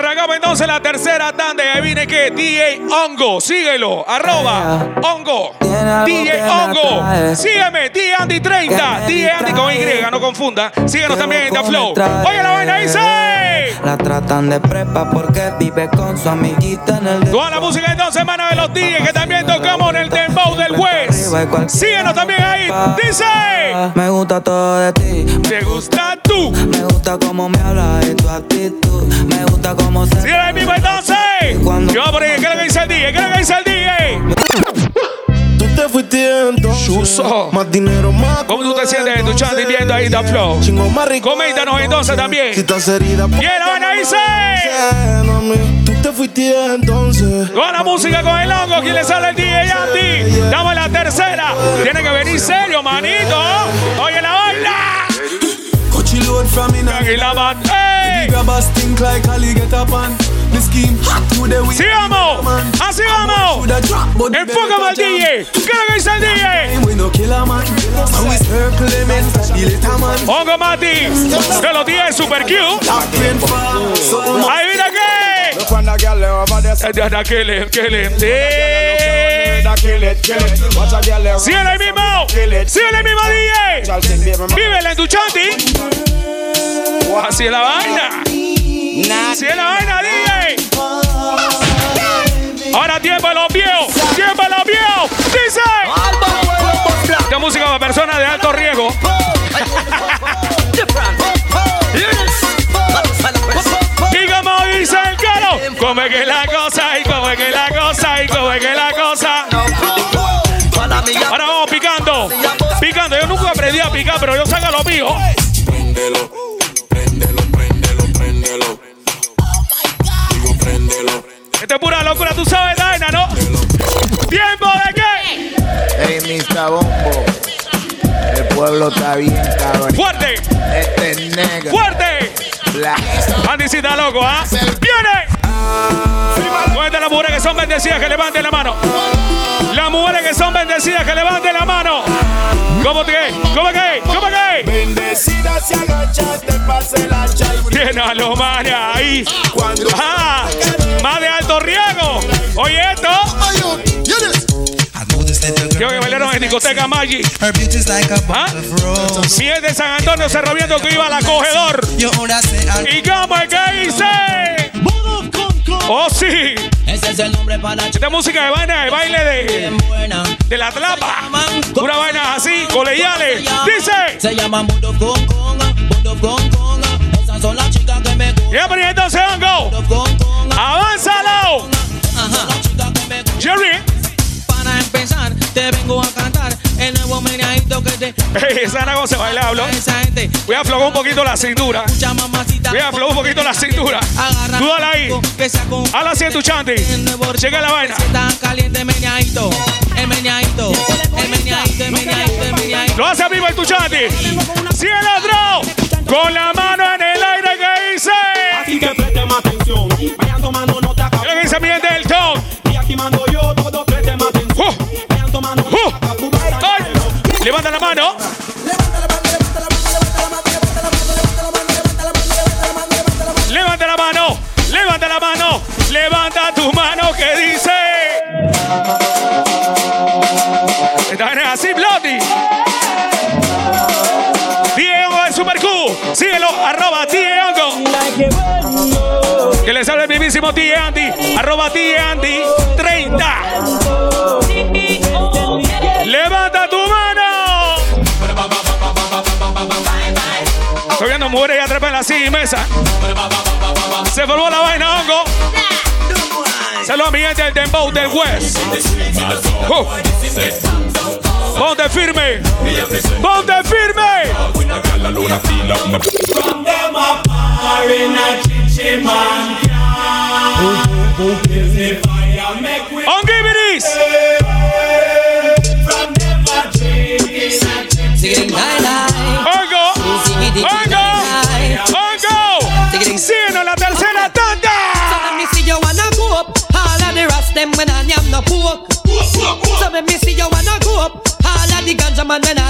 Arrancamos entonces la tercera tanda ahí viene que DJ Hongo, síguelo, arroba Hongo, DJ Hongo, sígueme, DJ Andy 30, DJ Andy con Y, no confunda, síguenos también en The Flow. Oye la vaina dice. La tratan de prepa porque vive con su amiguita en el. Toda la música entonces, mano de los DJs que también tocamos en el Dembow del West. Síguenos también ahí, dice. Me gusta todo de ti. ¿Te gusta tú? Me gusta cómo me hablas y tu actitud. Me gusta cómo se. Síguelo ahí mismo entonces. Yo por ahí, ¿qué es lo que dice el DJ? ¿Qué es lo que dice el DJ? Fuiste entonces. Más dinero, más. ¿Cómo tú te sientes escuchando y viendo ahí The Flow? Chingo más rico. Coméntanos entonces también. Si estás herida, Y la vaina dice. Tú te fuiste entonces. Con la música con el hongo, ¿quién le sale el DJ Andy? Damos la tercera. Tiene que venir serio, manito. Oye la vaina. Coachy load from in Tranquila, man. ¡Ey! Grab a stink like Ali get up on The scheme hot week ¡Sigamos! ¡Así vamos! Enfócame al DJ. ¿Qué es lo que dice el DJ? Hongo Mati. De los 10 Super Q. Ahí mira qué. Look when the girl over there say, Da, da, Kill him, kill him. Sí. da kill it, kill it. Watch a girl over Síguele ahí mismo. Síguele ahí mismo, DJ. Vívela en tu chanti. Así es la vaina. Así es la vaina, DJ. Ahora tiempo de los viejos. Tiempo de los viejos. Dice. Esta música para personas de alto riesgo. Y como dice el caro, como es que la cosa, y como es que la cosa, y como es que la cosa. Ahora vamos picando. Picando. Yo nunca aprendí a picar, pero yo saco lo mío. Préndelo, préndelo, préndelo, préndelo. Digo, préndelo. Esto es pura locura, tú sabes, Mr. Bombo. El pueblo está bien, cabrón. ¡Fuerte! Este es negro. ¡Fuerte! Black. Andicita loco, ¿ah? ¡Viene! ¿Dónde las mujeres que son bendecidas que levanten la mano? Las mujeres que son bendecidas que levanten la mano. ¿Cómo que? ¿Cómo que? ¿Cómo que? Bendecida se agacha, te pase la chai. Tiene a los manes ahí. ¡Ah! Más de alto riesgo. Oye esto. Yo que bailaron en discoteca Magic. ¿Ah? Si es de San Antonio Cerroviendo que iba al acogedor. ¿Y cómo es que hice? Oh, sí. Ese es el nombre para la chica Esta música de vaina, de baile de, de la tlapa. Una vaina así, colegiales. Dice. Se llama Mundo con Conga, Mundo con Conga. Esas son las chicas que me gustan. Ya, pero entonces, Hongo. Avánzalo. Jerry. A esa gente. Voy a aflojar un poquito la cintura. Voy a aflojar un poquito la cintura. Agarra Tú dale ahí. Habla así en tu chanti. el nuevo Llega la vaina. El. El el el. Lo hace vivo en tu el otro. Con la mano en el aire que dice. Así que presten atención. Vayan tomando nota, que dice mi gente del ton. Y aquí mando yo, todo presten atención. Uh, Vayan tomando uh. nota, Ay. Levanta la mano. Esta vaina es así, Bloody. Diego de Super Q. Síguelo, arroba Diego. Que le sale el mismísimo T. Andy. Arroba T. Andy 30. Levanta tu mano. Estoy viendo mujeres y atrapan y mesa. Se formó la vaina, hongo. Saludos a mi gente del Dembow del West. Uh. Ponte firme. Ponte firme. On give it is. Them when I am no pork. So let me see you wanna go up. All of the ganja man when I